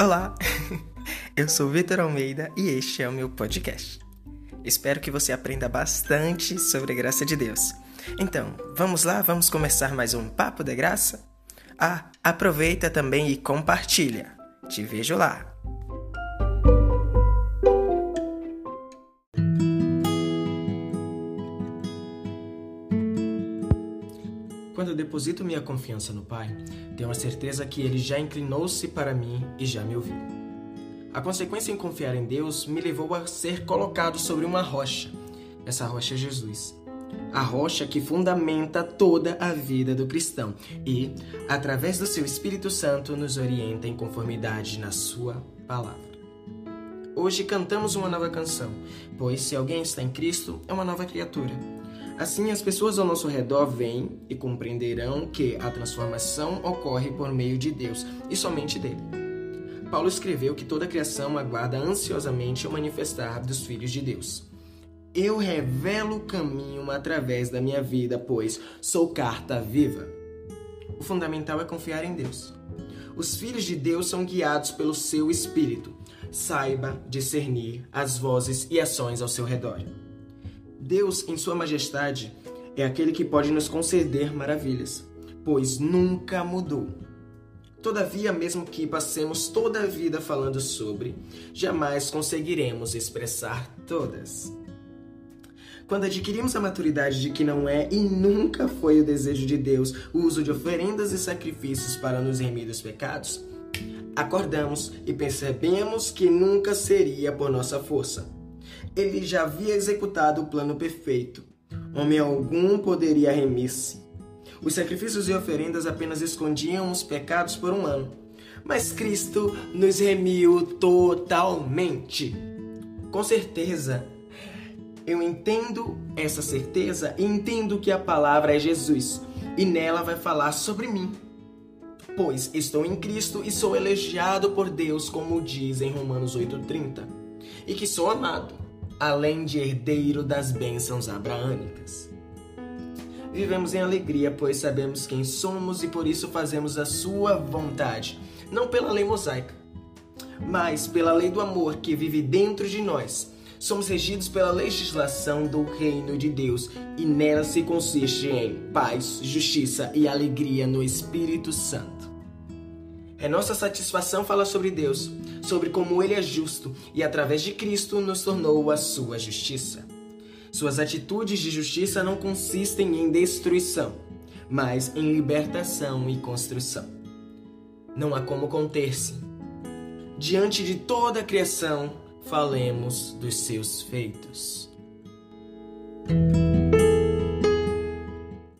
Olá, eu sou Vitor Almeida e este é o meu podcast. Espero que você aprenda bastante sobre a graça de Deus. Então, vamos lá, vamos começar mais um Papo de Graça? Ah, aproveita também e compartilha. Te vejo lá. Quando eu deposito minha confiança no Pai, tenho a certeza que Ele já inclinou-se para mim e já me ouviu. A consequência em confiar em Deus me levou a ser colocado sobre uma rocha. Essa rocha é Jesus. A rocha que fundamenta toda a vida do cristão e, através do seu Espírito Santo, nos orienta em conformidade na Sua palavra. Hoje cantamos uma nova canção, pois se alguém está em Cristo, é uma nova criatura. Assim, as pessoas ao nosso redor veem e compreenderão que a transformação ocorre por meio de Deus e somente dele. Paulo escreveu que toda a criação aguarda ansiosamente o manifestar dos filhos de Deus. Eu revelo o caminho através da minha vida, pois sou carta viva. O fundamental é confiar em Deus. Os filhos de Deus são guiados pelo seu espírito. Saiba discernir as vozes e ações ao seu redor. Deus, em Sua Majestade, é aquele que pode nos conceder maravilhas, pois nunca mudou. Todavia, mesmo que passemos toda a vida falando sobre, jamais conseguiremos expressar todas. Quando adquirimos a maturidade de que não é e nunca foi o desejo de Deus o uso de oferendas e sacrifícios para nos remir dos pecados, acordamos e percebemos que nunca seria por nossa força ele já havia executado o plano perfeito. Homem algum poderia remir-se. Os sacrifícios e oferendas apenas escondiam os pecados por um ano. Mas Cristo nos remiu totalmente. Com certeza, eu entendo essa certeza e entendo que a palavra é Jesus e nela vai falar sobre mim. Pois estou em Cristo e sou elogiado por Deus, como diz em Romanos 8,30, e que sou amado além de herdeiro das bênçãos abraânicas. Vivemos em alegria, pois sabemos quem somos e por isso fazemos a sua vontade, não pela lei mosaica, mas pela lei do amor que vive dentro de nós. Somos regidos pela legislação do reino de Deus e nela se consiste em paz, justiça e alegria no Espírito Santo. É nossa satisfação falar sobre Deus, sobre como Ele é justo e, através de Cristo, nos tornou a sua justiça. Suas atitudes de justiça não consistem em destruição, mas em libertação e construção. Não há como conter-se. Diante de toda a criação, falemos dos seus feitos.